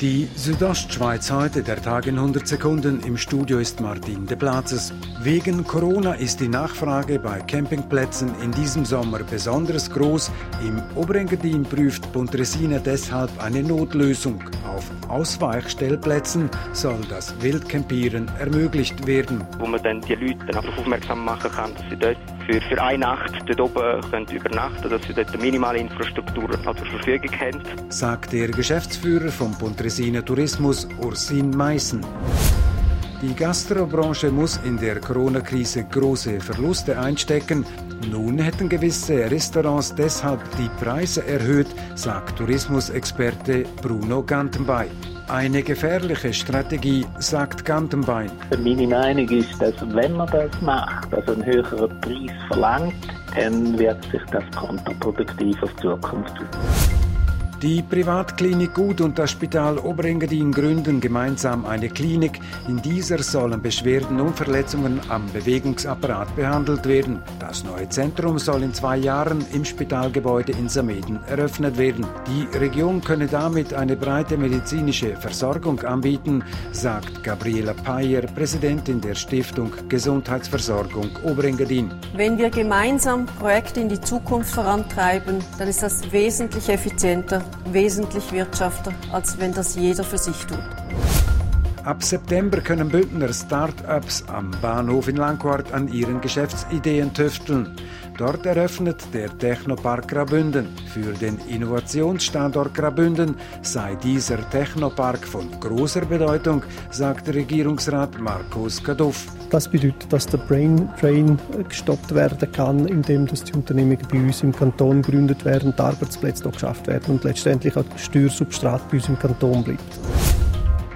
Die Südostschweiz heute, der Tag in 100 Sekunden. Im Studio ist Martin de Platzes. Wegen Corona ist die Nachfrage bei Campingplätzen in diesem Sommer besonders groß. Im Oberengadin prüft Pontresina deshalb eine Notlösung. Auf Ausweichstellplätzen soll das Wildcampieren ermöglicht werden. Wo man dann die Leute einfach aufmerksam machen kann, dass sie dort für, für eine Nacht dort oben können übernachten dass sie dort eine minimale Infrastruktur zur Verfügung haben. Sagt der Geschäftsführer vom Pontresina Tourismus, Ursin Meissen. Die Gastrobranche muss in der Corona-Krise große Verluste einstecken. Nun hätten gewisse Restaurants deshalb die Preise erhöht, sagt Tourismusexperte Bruno Gantenbein. Eine gefährliche Strategie, sagt Gantenbein. Meine Meinung ist, dass wenn man das macht, also einen höheren Preis verlangt, dann wird sich das kontraproduktiv auf die Zukunft. Die Privatklinik Gut und das Spital Oberengadin gründen gemeinsam eine Klinik. In dieser sollen Beschwerden und Verletzungen am Bewegungsapparat behandelt werden. Das neue Zentrum soll in zwei Jahren im Spitalgebäude in Sameden eröffnet werden. Die Region könne damit eine breite medizinische Versorgung anbieten, sagt Gabriela Payer, Präsidentin der Stiftung Gesundheitsversorgung Oberengadin. Wenn wir gemeinsam Projekte in die Zukunft vorantreiben, dann ist das wesentlich effizienter wesentlich wirtschafter, als wenn das jeder für sich tut. Ab September können Bündner Start-ups am Bahnhof in Langquart an ihren Geschäftsideen tüfteln. Dort eröffnet der Technopark Grabünden. Für den Innovationsstandort Grabünden sei dieser Technopark von großer Bedeutung, sagt Regierungsrat Markus Kaduff. Das bedeutet, dass der Brain Drain gestoppt werden kann, indem dass die Unternehmen bei uns im Kanton gegründet werden, die Arbeitsplätze dort geschafft werden und letztendlich auch das Steuersubstrat bei uns im Kanton bleibt.